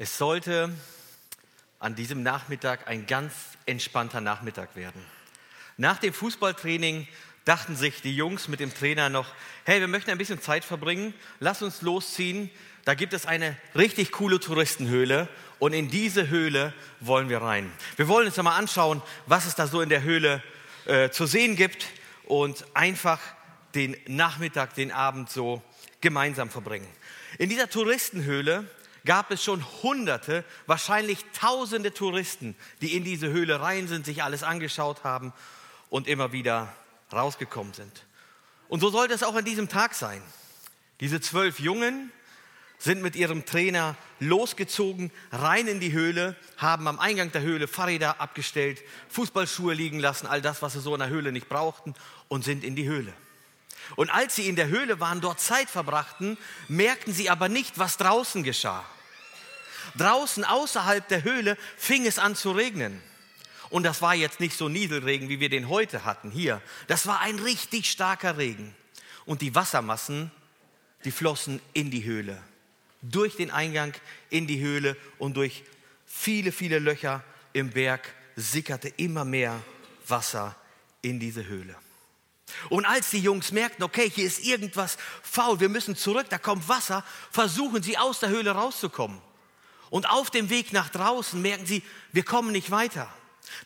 Es sollte an diesem Nachmittag ein ganz entspannter Nachmittag werden. Nach dem Fußballtraining dachten sich die Jungs mit dem Trainer noch, hey, wir möchten ein bisschen Zeit verbringen, lass uns losziehen. Da gibt es eine richtig coole Touristenhöhle und in diese Höhle wollen wir rein. Wir wollen uns mal anschauen, was es da so in der Höhle äh, zu sehen gibt und einfach den Nachmittag, den Abend so gemeinsam verbringen. In dieser Touristenhöhle gab es schon Hunderte, wahrscheinlich Tausende Touristen, die in diese Höhle rein sind, sich alles angeschaut haben und immer wieder rausgekommen sind. Und so sollte es auch an diesem Tag sein. Diese zwölf Jungen sind mit ihrem Trainer losgezogen, rein in die Höhle, haben am Eingang der Höhle Fahrräder abgestellt, Fußballschuhe liegen lassen, all das, was sie so in der Höhle nicht brauchten, und sind in die Höhle. Und als sie in der Höhle waren, dort Zeit verbrachten, merkten sie aber nicht, was draußen geschah. Draußen außerhalb der Höhle fing es an zu regnen. Und das war jetzt nicht so Nieselregen, wie wir den heute hatten hier. Das war ein richtig starker Regen. Und die Wassermassen, die flossen in die Höhle. Durch den Eingang in die Höhle und durch viele, viele Löcher im Berg sickerte immer mehr Wasser in diese Höhle. Und als die Jungs merkten, okay, hier ist irgendwas faul, wir müssen zurück, da kommt Wasser, versuchen sie aus der Höhle rauszukommen. Und auf dem Weg nach draußen merken sie, wir kommen nicht weiter.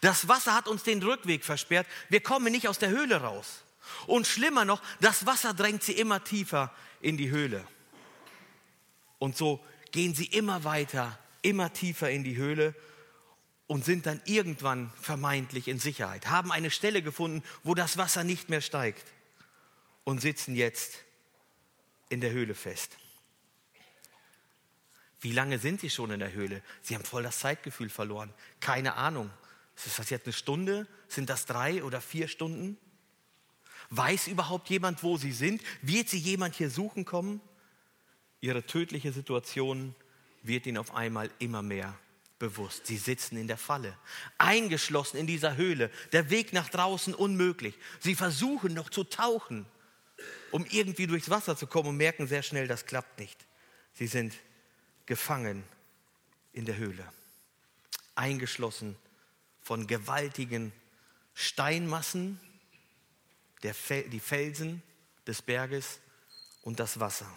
Das Wasser hat uns den Rückweg versperrt, wir kommen nicht aus der Höhle raus. Und schlimmer noch, das Wasser drängt sie immer tiefer in die Höhle. Und so gehen sie immer weiter, immer tiefer in die Höhle und sind dann irgendwann vermeintlich in Sicherheit, haben eine Stelle gefunden, wo das Wasser nicht mehr steigt und sitzen jetzt in der Höhle fest. Wie lange sind Sie schon in der Höhle? Sie haben voll das Zeitgefühl verloren. Keine Ahnung. Ist das jetzt eine Stunde? Sind das drei oder vier Stunden? Weiß überhaupt jemand, wo Sie sind? Wird Sie jemand hier suchen kommen? Ihre tödliche Situation wird Ihnen auf einmal immer mehr bewusst. Sie sitzen in der Falle, eingeschlossen in dieser Höhle, der Weg nach draußen unmöglich. Sie versuchen noch zu tauchen, um irgendwie durchs Wasser zu kommen und merken sehr schnell, das klappt nicht. Sie sind gefangen in der Höhle, eingeschlossen von gewaltigen Steinmassen, Fel die Felsen des Berges und das Wasser.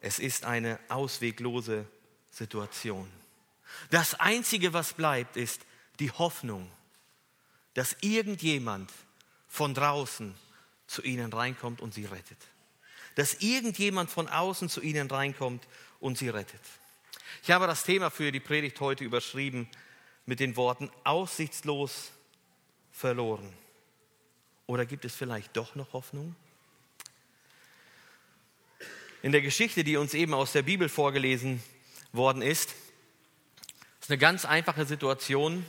Es ist eine ausweglose Situation. Das Einzige, was bleibt, ist die Hoffnung, dass irgendjemand von draußen zu ihnen reinkommt und sie rettet. Dass irgendjemand von außen zu ihnen reinkommt und sie rettet. Ich habe das Thema für die Predigt heute überschrieben mit den Worten aussichtslos verloren. Oder gibt es vielleicht doch noch Hoffnung? In der Geschichte, die uns eben aus der Bibel vorgelesen worden ist, ist eine ganz einfache Situation.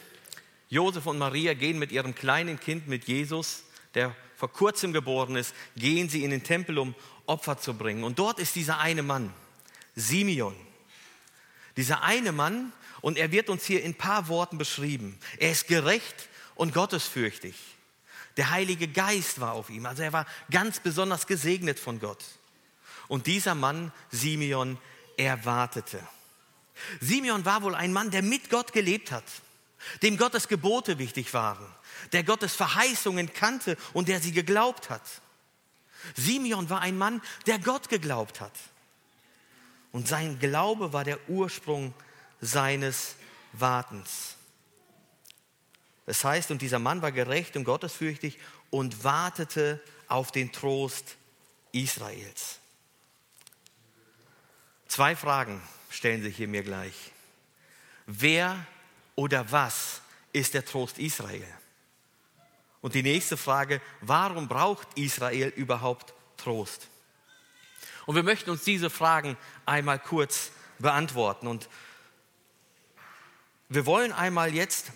Josef und Maria gehen mit ihrem kleinen Kind, mit Jesus, der vor kurzem geboren ist, gehen sie in den Tempel, um Opfer zu bringen. Und dort ist dieser eine Mann, Simeon. Dieser eine Mann, und er wird uns hier in ein paar Worten beschrieben. Er ist gerecht und gottesfürchtig. Der Heilige Geist war auf ihm, also er war ganz besonders gesegnet von Gott. Und dieser Mann, Simeon, er wartete. Simeon war wohl ein Mann, der mit Gott gelebt hat, dem Gottes Gebote wichtig waren, der Gottes Verheißungen kannte und der sie geglaubt hat. Simeon war ein Mann, der Gott geglaubt hat. Und sein Glaube war der Ursprung seines Wartens. Das heißt, und dieser Mann war gerecht und gottesfürchtig und wartete auf den Trost Israels. Zwei Fragen stellen sich hier mir gleich. Wer oder was ist der Trost Israel? Und die nächste Frage, warum braucht Israel überhaupt Trost? Und wir möchten uns diese Fragen einmal kurz beantworten. Und wir wollen einmal jetzt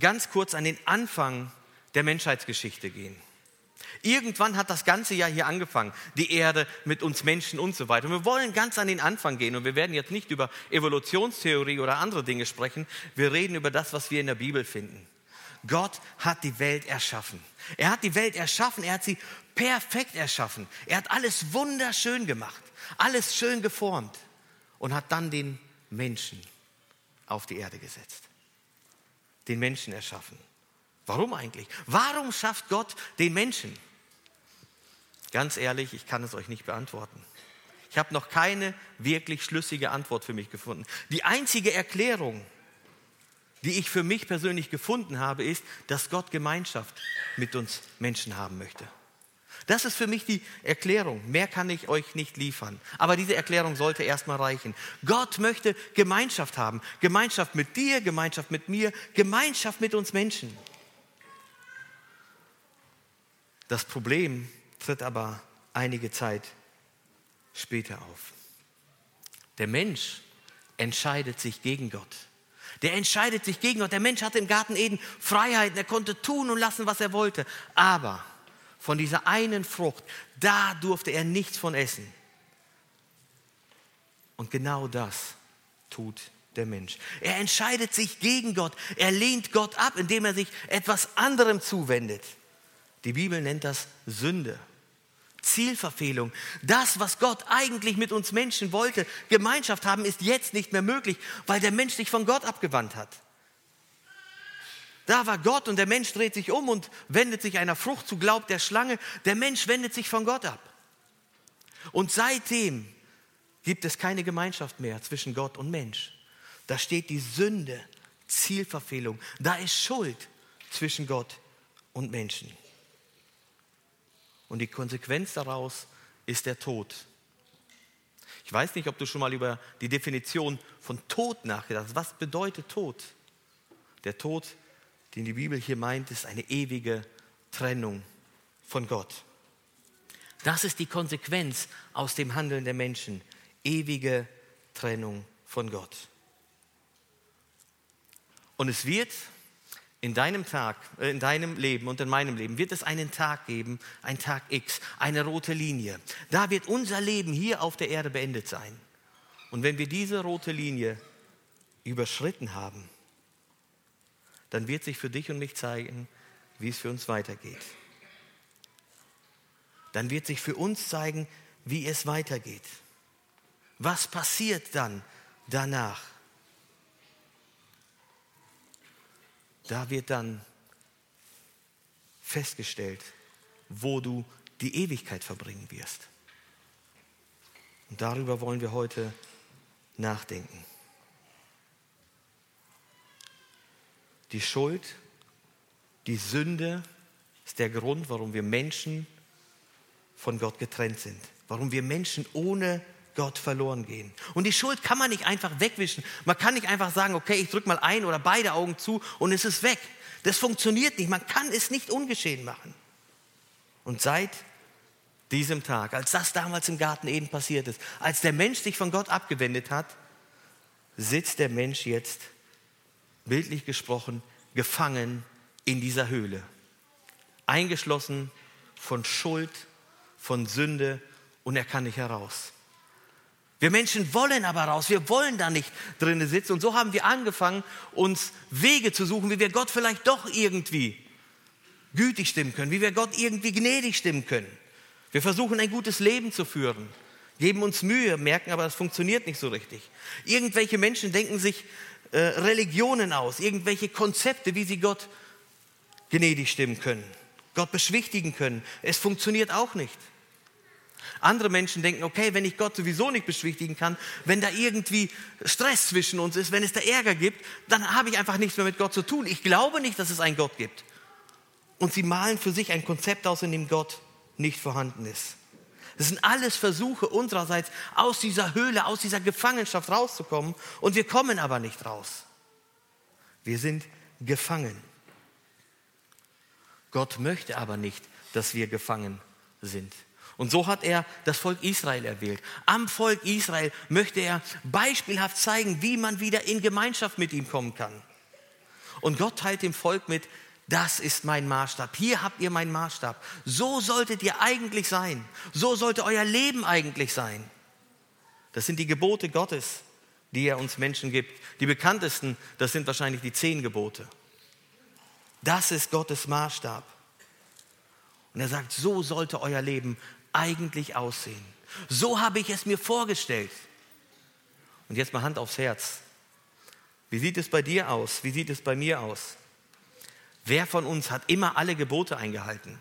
ganz kurz an den Anfang der Menschheitsgeschichte gehen. Irgendwann hat das Ganze ja hier angefangen, die Erde mit uns Menschen und so weiter. Und wir wollen ganz an den Anfang gehen und wir werden jetzt nicht über Evolutionstheorie oder andere Dinge sprechen, wir reden über das, was wir in der Bibel finden. Gott hat die Welt erschaffen. Er hat die Welt erschaffen, er hat sie perfekt erschaffen. Er hat alles wunderschön gemacht, alles schön geformt und hat dann den Menschen auf die Erde gesetzt. Den Menschen erschaffen. Warum eigentlich? Warum schafft Gott den Menschen? Ganz ehrlich, ich kann es euch nicht beantworten. Ich habe noch keine wirklich schlüssige Antwort für mich gefunden. Die einzige Erklärung, die ich für mich persönlich gefunden habe, ist, dass Gott Gemeinschaft mit uns Menschen haben möchte. Das ist für mich die Erklärung. Mehr kann ich euch nicht liefern. Aber diese Erklärung sollte erstmal reichen. Gott möchte Gemeinschaft haben. Gemeinschaft mit dir, Gemeinschaft mit mir, Gemeinschaft mit uns Menschen. Das Problem tritt aber einige Zeit später auf. Der Mensch entscheidet sich gegen Gott. Der entscheidet sich gegen Gott. Der Mensch hatte im Garten Eden Freiheiten. Er konnte tun und lassen, was er wollte. Aber von dieser einen Frucht, da durfte er nichts von essen. Und genau das tut der Mensch. Er entscheidet sich gegen Gott. Er lehnt Gott ab, indem er sich etwas anderem zuwendet. Die Bibel nennt das Sünde. Zielverfehlung. Das, was Gott eigentlich mit uns Menschen wollte, Gemeinschaft haben, ist jetzt nicht mehr möglich, weil der Mensch sich von Gott abgewandt hat. Da war Gott und der Mensch dreht sich um und wendet sich einer Frucht zu, glaubt der Schlange. Der Mensch wendet sich von Gott ab. Und seitdem gibt es keine Gemeinschaft mehr zwischen Gott und Mensch. Da steht die Sünde, Zielverfehlung. Da ist Schuld zwischen Gott und Menschen. Und die Konsequenz daraus ist der Tod. Ich weiß nicht, ob du schon mal über die Definition von Tod nachgedacht hast. Was bedeutet Tod? Der Tod, den die Bibel hier meint, ist eine ewige Trennung von Gott. Das ist die Konsequenz aus dem Handeln der Menschen. Ewige Trennung von Gott. Und es wird in deinem Tag, äh, in deinem Leben und in meinem Leben wird es einen Tag geben, ein Tag X, eine rote Linie. Da wird unser Leben hier auf der Erde beendet sein. Und wenn wir diese rote Linie überschritten haben, dann wird sich für dich und mich zeigen, wie es für uns weitergeht. Dann wird sich für uns zeigen, wie es weitergeht. Was passiert dann danach? Da wird dann festgestellt, wo du die Ewigkeit verbringen wirst. Und darüber wollen wir heute nachdenken. Die Schuld, die Sünde ist der Grund, warum wir Menschen von Gott getrennt sind, warum wir Menschen ohne Gott verloren gehen. Und die Schuld kann man nicht einfach wegwischen. Man kann nicht einfach sagen, okay, ich drücke mal ein oder beide Augen zu und es ist weg. Das funktioniert nicht. Man kann es nicht ungeschehen machen. Und seit diesem Tag, als das damals im Garten Eden passiert ist, als der Mensch sich von Gott abgewendet hat, sitzt der Mensch jetzt, bildlich gesprochen, gefangen in dieser Höhle. Eingeschlossen von Schuld, von Sünde und er kann nicht heraus. Wir Menschen wollen aber raus, wir wollen da nicht drinnen sitzen. Und so haben wir angefangen, uns Wege zu suchen, wie wir Gott vielleicht doch irgendwie gütig stimmen können, wie wir Gott irgendwie gnädig stimmen können. Wir versuchen ein gutes Leben zu führen, geben uns Mühe, merken aber, das funktioniert nicht so richtig. Irgendwelche Menschen denken sich äh, Religionen aus, irgendwelche Konzepte, wie sie Gott gnädig stimmen können, Gott beschwichtigen können. Es funktioniert auch nicht. Andere Menschen denken, okay, wenn ich Gott sowieso nicht beschwichtigen kann, wenn da irgendwie Stress zwischen uns ist, wenn es da Ärger gibt, dann habe ich einfach nichts mehr mit Gott zu tun. Ich glaube nicht, dass es einen Gott gibt. Und sie malen für sich ein Konzept aus, in dem Gott nicht vorhanden ist. Das sind alles Versuche unsererseits, aus dieser Höhle, aus dieser Gefangenschaft rauszukommen. Und wir kommen aber nicht raus. Wir sind gefangen. Gott möchte aber nicht, dass wir gefangen sind. Und so hat er das Volk Israel erwählt. Am Volk Israel möchte er beispielhaft zeigen, wie man wieder in Gemeinschaft mit ihm kommen kann. Und Gott teilt dem Volk mit, das ist mein Maßstab. Hier habt ihr meinen Maßstab. So solltet ihr eigentlich sein. So sollte euer Leben eigentlich sein. Das sind die Gebote Gottes, die er uns Menschen gibt. Die bekanntesten, das sind wahrscheinlich die zehn Gebote. Das ist Gottes Maßstab. Und er sagt, so sollte euer Leben eigentlich aussehen. So habe ich es mir vorgestellt. Und jetzt mal Hand aufs Herz. Wie sieht es bei dir aus? Wie sieht es bei mir aus? Wer von uns hat immer alle Gebote eingehalten?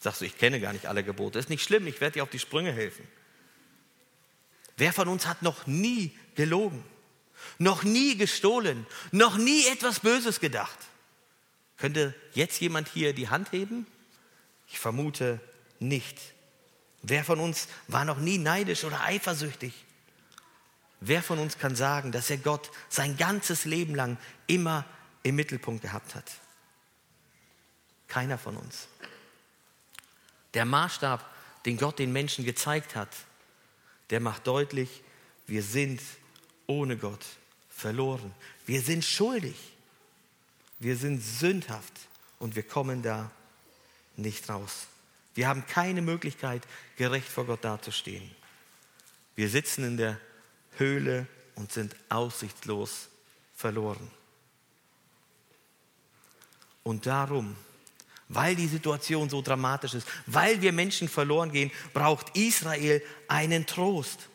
Sagst du, ich kenne gar nicht alle Gebote. Ist nicht schlimm, ich werde dir auf die Sprünge helfen. Wer von uns hat noch nie gelogen? Noch nie gestohlen? Noch nie etwas Böses gedacht? Könnte jetzt jemand hier die Hand heben? Ich vermute nicht. Wer von uns war noch nie neidisch oder eifersüchtig? Wer von uns kann sagen, dass er Gott sein ganzes Leben lang immer im Mittelpunkt gehabt hat? Keiner von uns. Der Maßstab, den Gott den Menschen gezeigt hat, der macht deutlich, wir sind ohne Gott verloren. Wir sind schuldig. Wir sind sündhaft und wir kommen da nicht raus. Wir haben keine Möglichkeit, gerecht vor Gott dazustehen. Wir sitzen in der Höhle und sind aussichtslos verloren. Und darum, weil die Situation so dramatisch ist, weil wir Menschen verloren gehen, braucht Israel einen Trost.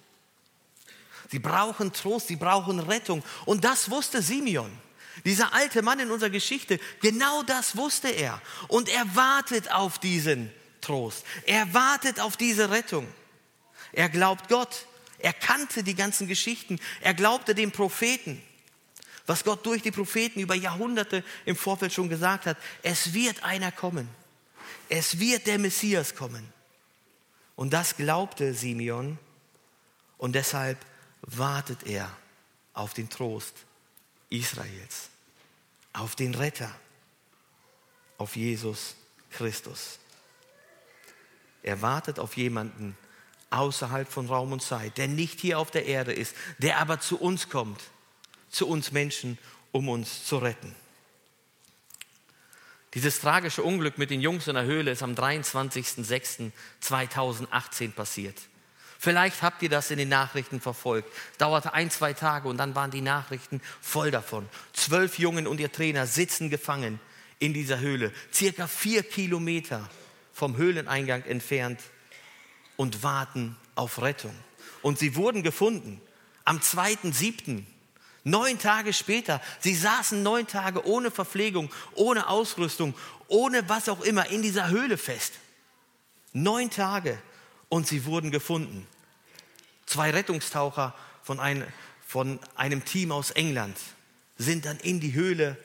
Sie brauchen Trost, sie brauchen Rettung. Und das wusste Simeon. Dieser alte Mann in unserer Geschichte, genau das wusste er. Und er wartet auf diesen Trost. Er wartet auf diese Rettung. Er glaubt Gott. Er kannte die ganzen Geschichten. Er glaubte den Propheten. Was Gott durch die Propheten über Jahrhunderte im Vorfeld schon gesagt hat. Es wird einer kommen. Es wird der Messias kommen. Und das glaubte Simeon. Und deshalb wartet er auf den Trost Israels, auf den Retter, auf Jesus Christus. Er wartet auf jemanden außerhalb von Raum und Zeit, der nicht hier auf der Erde ist, der aber zu uns kommt, zu uns Menschen, um uns zu retten. Dieses tragische Unglück mit den Jungs in der Höhle ist am 23.06.2018 passiert. Vielleicht habt ihr das in den Nachrichten verfolgt. Dauerte ein, zwei Tage und dann waren die Nachrichten voll davon. Zwölf Jungen und ihr Trainer sitzen gefangen in dieser Höhle, circa vier Kilometer vom Höhleneingang entfernt und warten auf Rettung. Und sie wurden gefunden am 2.7., neun Tage später. Sie saßen neun Tage ohne Verpflegung, ohne Ausrüstung, ohne was auch immer in dieser Höhle fest. Neun Tage und sie wurden gefunden. Zwei Rettungstaucher von, ein, von einem Team aus England sind dann in die Höhle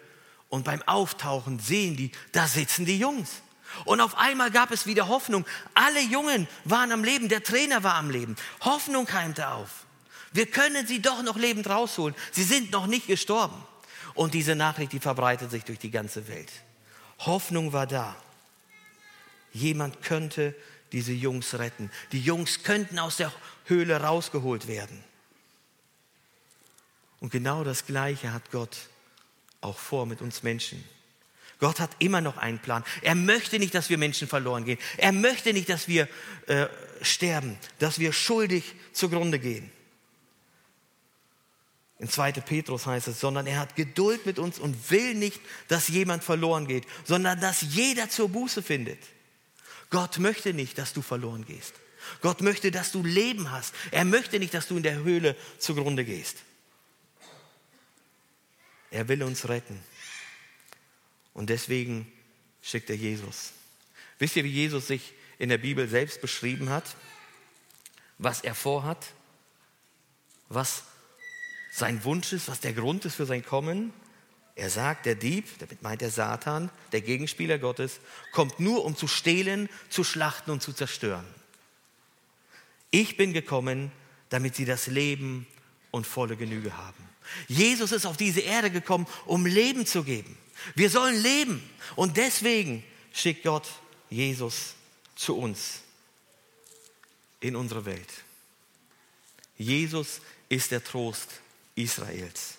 und beim Auftauchen sehen die, da sitzen die Jungs. Und auf einmal gab es wieder Hoffnung. Alle Jungen waren am Leben, der Trainer war am Leben. Hoffnung keimte auf. Wir können sie doch noch lebend rausholen. Sie sind noch nicht gestorben. Und diese Nachricht, die verbreitet sich durch die ganze Welt. Hoffnung war da. Jemand könnte diese Jungs retten. Die Jungs könnten aus der Höhle rausgeholt werden. Und genau das Gleiche hat Gott auch vor mit uns Menschen. Gott hat immer noch einen Plan. Er möchte nicht, dass wir Menschen verloren gehen. Er möchte nicht, dass wir äh, sterben, dass wir schuldig zugrunde gehen. In 2. Petrus heißt es, sondern er hat Geduld mit uns und will nicht, dass jemand verloren geht, sondern dass jeder zur Buße findet. Gott möchte nicht, dass du verloren gehst. Gott möchte, dass du Leben hast. Er möchte nicht, dass du in der Höhle zugrunde gehst. Er will uns retten. Und deswegen schickt er Jesus. Wisst ihr, wie Jesus sich in der Bibel selbst beschrieben hat? Was er vorhat? Was sein Wunsch ist? Was der Grund ist für sein Kommen? Er sagt, der Dieb, damit meint er Satan, der Gegenspieler Gottes, kommt nur, um zu stehlen, zu schlachten und zu zerstören. Ich bin gekommen, damit sie das Leben und volle Genüge haben. Jesus ist auf diese Erde gekommen, um Leben zu geben. Wir sollen leben. Und deswegen schickt Gott Jesus zu uns in unsere Welt. Jesus ist der Trost Israels.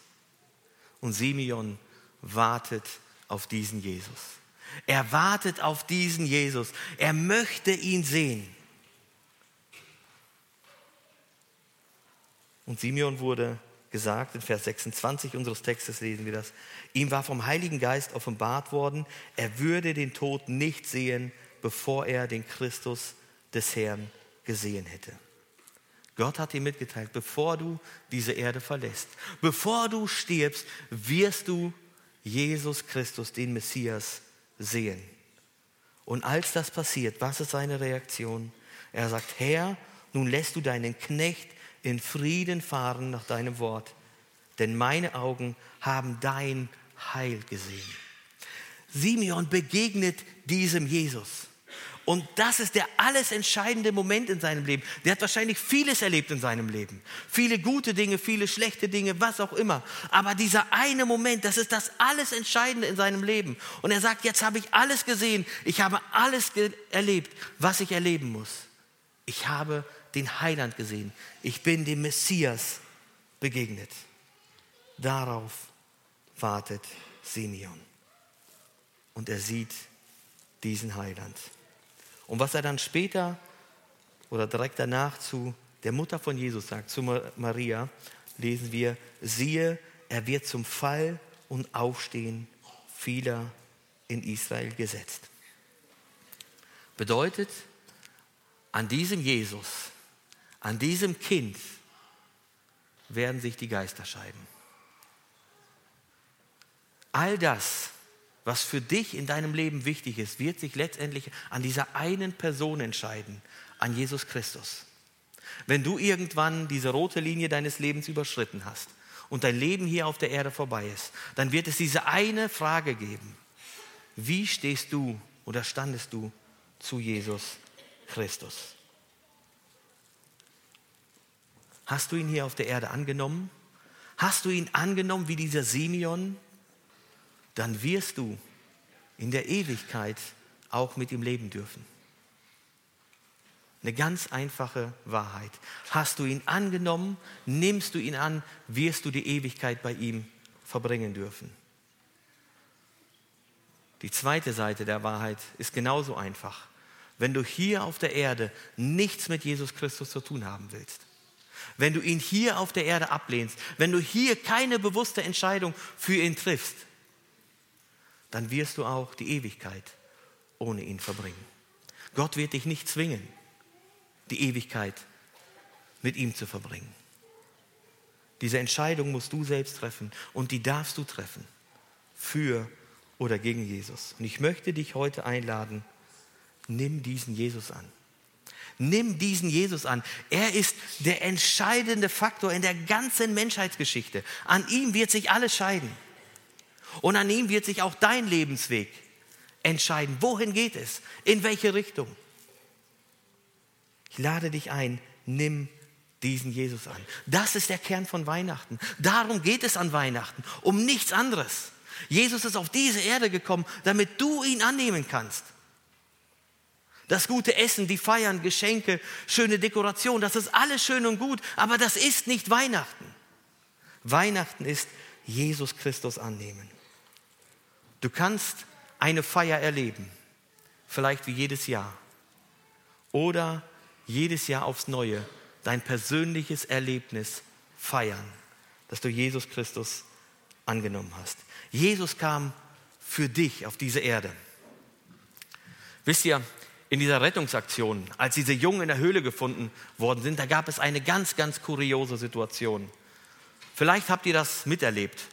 Und Simeon wartet auf diesen Jesus. Er wartet auf diesen Jesus. Er möchte ihn sehen. Und Simeon wurde gesagt, in Vers 26 unseres Textes lesen wir das, ihm war vom Heiligen Geist offenbart worden, er würde den Tod nicht sehen, bevor er den Christus des Herrn gesehen hätte. Gott hat ihm mitgeteilt, bevor du diese Erde verlässt, bevor du stirbst, wirst du Jesus Christus, den Messias, sehen. Und als das passiert, was ist seine Reaktion? Er sagt, Herr, nun lässt du deinen Knecht Frieden fahren nach deinem Wort, denn meine Augen haben dein Heil gesehen. Simeon begegnet diesem Jesus. Und das ist der alles entscheidende Moment in seinem Leben. Der hat wahrscheinlich vieles erlebt in seinem Leben. Viele gute Dinge, viele schlechte Dinge, was auch immer. Aber dieser eine Moment, das ist das alles Entscheidende in seinem Leben. Und er sagt, jetzt habe ich alles gesehen. Ich habe alles erlebt, was ich erleben muss. Ich habe den Heiland gesehen. Ich bin dem Messias begegnet. Darauf wartet Simeon. Und er sieht diesen Heiland. Und was er dann später oder direkt danach zu der Mutter von Jesus sagt, zu Maria, lesen wir, siehe, er wird zum Fall und Aufstehen vieler in Israel gesetzt. Bedeutet, an diesem Jesus, an diesem Kind werden sich die Geister scheiden. All das, was für dich in deinem Leben wichtig ist, wird sich letztendlich an dieser einen Person entscheiden, an Jesus Christus. Wenn du irgendwann diese rote Linie deines Lebens überschritten hast und dein Leben hier auf der Erde vorbei ist, dann wird es diese eine Frage geben. Wie stehst du oder standest du zu Jesus Christus? Hast du ihn hier auf der Erde angenommen? Hast du ihn angenommen wie dieser Simeon? dann wirst du in der Ewigkeit auch mit ihm leben dürfen. Eine ganz einfache Wahrheit. Hast du ihn angenommen, nimmst du ihn an, wirst du die Ewigkeit bei ihm verbringen dürfen. Die zweite Seite der Wahrheit ist genauso einfach. Wenn du hier auf der Erde nichts mit Jesus Christus zu tun haben willst, wenn du ihn hier auf der Erde ablehnst, wenn du hier keine bewusste Entscheidung für ihn triffst, dann wirst du auch die Ewigkeit ohne ihn verbringen. Gott wird dich nicht zwingen, die Ewigkeit mit ihm zu verbringen. Diese Entscheidung musst du selbst treffen und die darfst du treffen für oder gegen Jesus. Und ich möchte dich heute einladen, nimm diesen Jesus an. Nimm diesen Jesus an. Er ist der entscheidende Faktor in der ganzen Menschheitsgeschichte. An ihm wird sich alles scheiden. Und an ihm wird sich auch dein Lebensweg entscheiden. Wohin geht es? In welche Richtung? Ich lade dich ein, nimm diesen Jesus an. Das ist der Kern von Weihnachten. Darum geht es an Weihnachten, um nichts anderes. Jesus ist auf diese Erde gekommen, damit du ihn annehmen kannst. Das gute Essen, die Feiern, Geschenke, schöne Dekoration, das ist alles schön und gut, aber das ist nicht Weihnachten. Weihnachten ist Jesus Christus annehmen. Du kannst eine Feier erleben, vielleicht wie jedes Jahr. Oder jedes Jahr aufs Neue dein persönliches Erlebnis feiern, dass du Jesus Christus angenommen hast. Jesus kam für dich auf diese Erde. Wisst ihr, in dieser Rettungsaktion, als diese Jungen in der Höhle gefunden worden sind, da gab es eine ganz, ganz kuriose Situation. Vielleicht habt ihr das miterlebt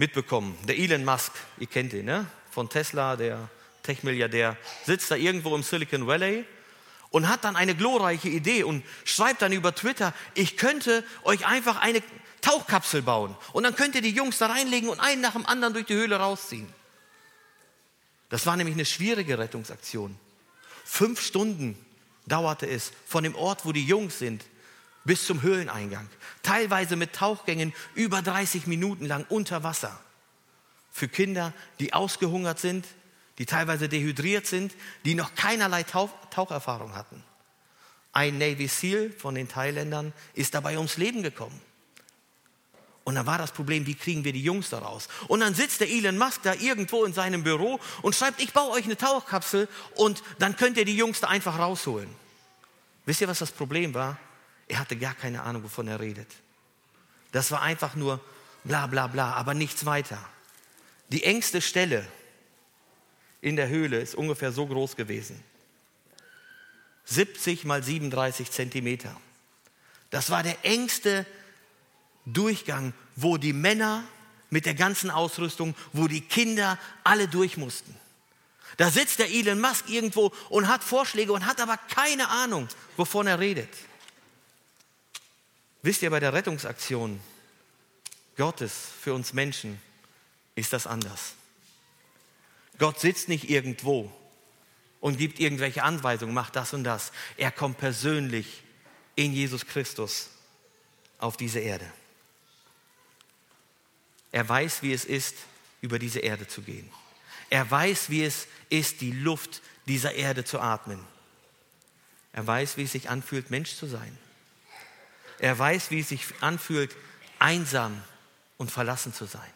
mitbekommen. Der Elon Musk, ihr kennt ihn, ne? von Tesla, der Tech-Milliardär, sitzt da irgendwo im Silicon Valley und hat dann eine glorreiche Idee und schreibt dann über Twitter, ich könnte euch einfach eine Tauchkapsel bauen und dann könnt ihr die Jungs da reinlegen und einen nach dem anderen durch die Höhle rausziehen. Das war nämlich eine schwierige Rettungsaktion. Fünf Stunden dauerte es von dem Ort, wo die Jungs sind, bis zum Höhleneingang. Teilweise mit Tauchgängen über 30 Minuten lang unter Wasser. Für Kinder, die ausgehungert sind, die teilweise dehydriert sind, die noch keinerlei Tauch Taucherfahrung hatten. Ein Navy SEAL von den Thailändern ist dabei ums Leben gekommen. Und dann war das Problem, wie kriegen wir die Jungs da raus? Und dann sitzt der Elon Musk da irgendwo in seinem Büro und schreibt, ich baue euch eine Tauchkapsel und dann könnt ihr die Jungs da einfach rausholen. Wisst ihr, was das Problem war? Er hatte gar keine Ahnung, wovon er redet. Das war einfach nur bla bla bla, aber nichts weiter. Die engste Stelle in der Höhle ist ungefähr so groß gewesen. 70 mal 37 Zentimeter. Das war der engste Durchgang, wo die Männer mit der ganzen Ausrüstung, wo die Kinder alle durch mussten. Da sitzt der Elon Musk irgendwo und hat Vorschläge und hat aber keine Ahnung, wovon er redet. Wisst ihr, bei der Rettungsaktion Gottes für uns Menschen ist das anders. Gott sitzt nicht irgendwo und gibt irgendwelche Anweisungen, macht das und das. Er kommt persönlich in Jesus Christus auf diese Erde. Er weiß, wie es ist, über diese Erde zu gehen. Er weiß, wie es ist, die Luft dieser Erde zu atmen. Er weiß, wie es sich anfühlt, Mensch zu sein. Er weiß, wie es sich anfühlt, einsam und verlassen zu sein.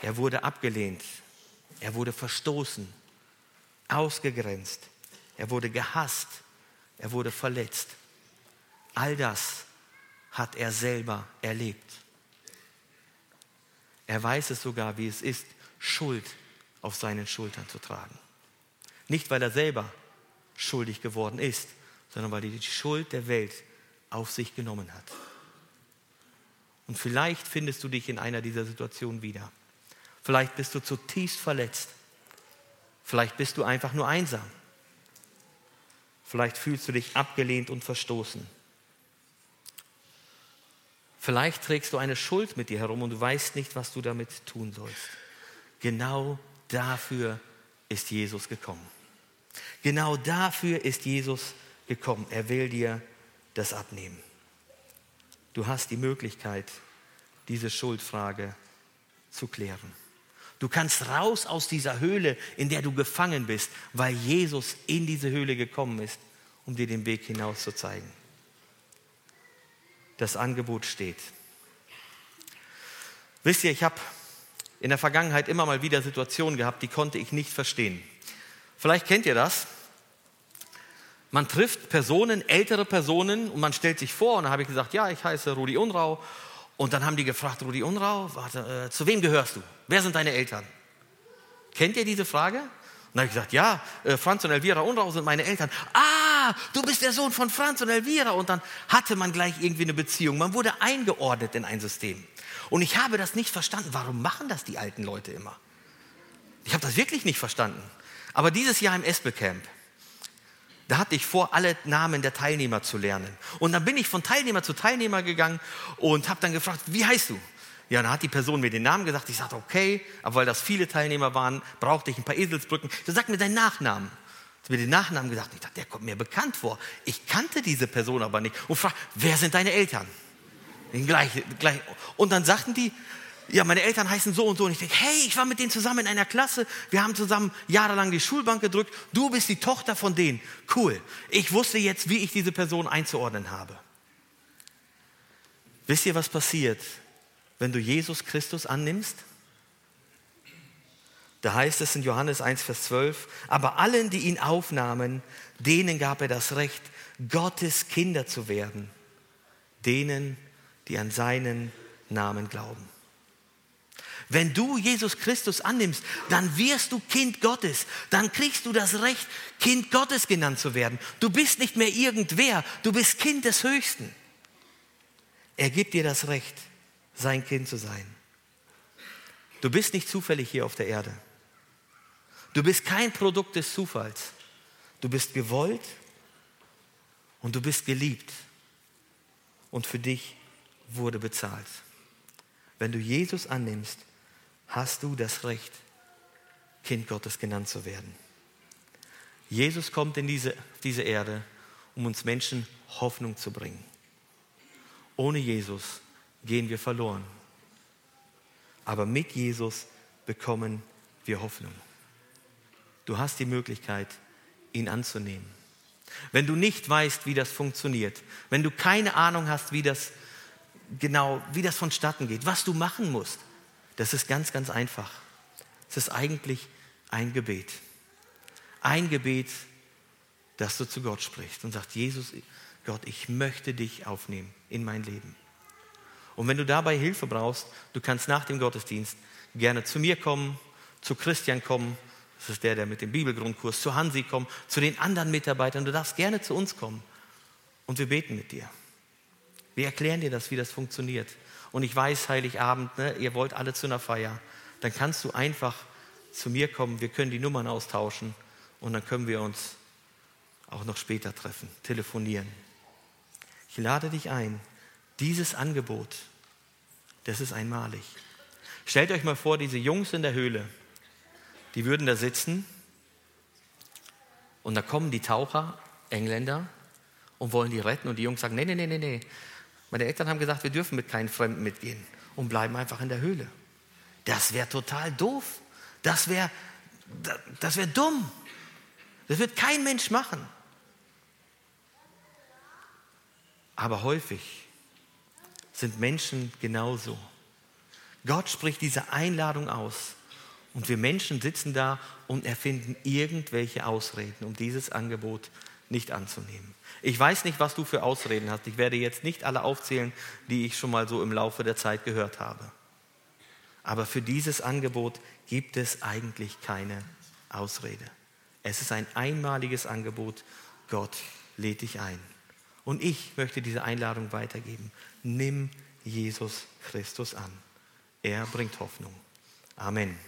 Er wurde abgelehnt. Er wurde verstoßen, ausgegrenzt. Er wurde gehasst. Er wurde verletzt. All das hat er selber erlebt. Er weiß es sogar, wie es ist, Schuld auf seinen Schultern zu tragen. Nicht, weil er selber schuldig geworden ist, sondern weil er die Schuld der Welt auf sich genommen hat. Und vielleicht findest du dich in einer dieser Situationen wieder. Vielleicht bist du zutiefst verletzt. Vielleicht bist du einfach nur einsam. Vielleicht fühlst du dich abgelehnt und verstoßen. Vielleicht trägst du eine Schuld mit dir herum und du weißt nicht, was du damit tun sollst. Genau dafür ist Jesus gekommen. Genau dafür ist Jesus gekommen. Er will dir das abnehmen. Du hast die Möglichkeit, diese Schuldfrage zu klären. Du kannst raus aus dieser Höhle, in der du gefangen bist, weil Jesus in diese Höhle gekommen ist, um dir den Weg hinaus zu zeigen. Das Angebot steht. Wisst ihr, ich habe in der Vergangenheit immer mal wieder Situationen gehabt, die konnte ich nicht verstehen. Vielleicht kennt ihr das. Man trifft Personen, ältere Personen und man stellt sich vor und da habe ich gesagt, ja, ich heiße Rudi Unrau. Und dann haben die gefragt, Rudi Unrau, warte, äh, zu wem gehörst du? Wer sind deine Eltern? Kennt ihr diese Frage? Und dann habe ich gesagt, ja, äh, Franz und Elvira Unrau sind meine Eltern. Ah, du bist der Sohn von Franz und Elvira. Und dann hatte man gleich irgendwie eine Beziehung. Man wurde eingeordnet in ein System. Und ich habe das nicht verstanden. Warum machen das die alten Leute immer? Ich habe das wirklich nicht verstanden. Aber dieses Jahr im Espelcamp, da hatte ich vor, alle Namen der Teilnehmer zu lernen. Und dann bin ich von Teilnehmer zu Teilnehmer gegangen und habe dann gefragt, wie heißt du? Ja, dann hat die Person mir den Namen gesagt. Ich sagte, okay, aber weil das viele Teilnehmer waren, brauchte ich ein paar Eselsbrücken. Sie sagt mir deinen Nachnamen. Mir den Nachnamen gesagt. Ich dachte, der kommt mir bekannt vor. Ich kannte diese Person aber nicht. Und fragte, wer sind deine Eltern? Gleich, gleich. Und dann sagten die, ja, meine Eltern heißen so und so. Und ich denke, hey, ich war mit denen zusammen in einer Klasse. Wir haben zusammen jahrelang die Schulbank gedrückt. Du bist die Tochter von denen. Cool. Ich wusste jetzt, wie ich diese Person einzuordnen habe. Wisst ihr, was passiert, wenn du Jesus Christus annimmst? Da heißt es in Johannes 1, Vers 12, aber allen, die ihn aufnahmen, denen gab er das Recht, Gottes Kinder zu werden. Denen, die an seinen Namen glauben. Wenn du Jesus Christus annimmst, dann wirst du Kind Gottes. Dann kriegst du das Recht, Kind Gottes genannt zu werden. Du bist nicht mehr irgendwer, du bist Kind des Höchsten. Er gibt dir das Recht, sein Kind zu sein. Du bist nicht zufällig hier auf der Erde. Du bist kein Produkt des Zufalls. Du bist gewollt und du bist geliebt. Und für dich wurde bezahlt. Wenn du Jesus annimmst, hast du das Recht, Kind Gottes genannt zu werden. Jesus kommt in diese, diese Erde, um uns Menschen Hoffnung zu bringen. Ohne Jesus gehen wir verloren. Aber mit Jesus bekommen wir Hoffnung. Du hast die Möglichkeit, ihn anzunehmen. Wenn du nicht weißt, wie das funktioniert, wenn du keine Ahnung hast, wie das genau, wie das vonstatten geht, was du machen musst, das ist ganz, ganz einfach. Es ist eigentlich ein Gebet. Ein Gebet, das du zu Gott sprichst und sagst, Jesus, Gott, ich möchte dich aufnehmen in mein Leben. Und wenn du dabei Hilfe brauchst, du kannst nach dem Gottesdienst gerne zu mir kommen, zu Christian kommen, das ist der, der mit dem Bibelgrundkurs, zu Hansi kommen, zu den anderen Mitarbeitern, du darfst gerne zu uns kommen. und wir beten mit dir. Wir erklären dir das, wie das funktioniert. Und ich weiß, Heiligabend, ne, ihr wollt alle zu einer Feier. Dann kannst du einfach zu mir kommen, wir können die Nummern austauschen und dann können wir uns auch noch später treffen, telefonieren. Ich lade dich ein, dieses Angebot, das ist einmalig. Stellt euch mal vor, diese Jungs in der Höhle, die würden da sitzen und da kommen die Taucher, Engländer, und wollen die retten und die Jungs sagen, nee, nee, nee, nee, nee. Meine Eltern haben gesagt, wir dürfen mit keinen Fremden mitgehen und bleiben einfach in der Höhle. Das wäre total doof. Das wäre das wär dumm. Das wird kein Mensch machen. Aber häufig sind Menschen genauso. Gott spricht diese Einladung aus und wir Menschen sitzen da und erfinden irgendwelche Ausreden, um dieses Angebot nicht anzunehmen. Ich weiß nicht, was du für Ausreden hast. Ich werde jetzt nicht alle aufzählen, die ich schon mal so im Laufe der Zeit gehört habe. Aber für dieses Angebot gibt es eigentlich keine Ausrede. Es ist ein einmaliges Angebot. Gott lädt dich ein. Und ich möchte diese Einladung weitergeben. Nimm Jesus Christus an. Er bringt Hoffnung. Amen.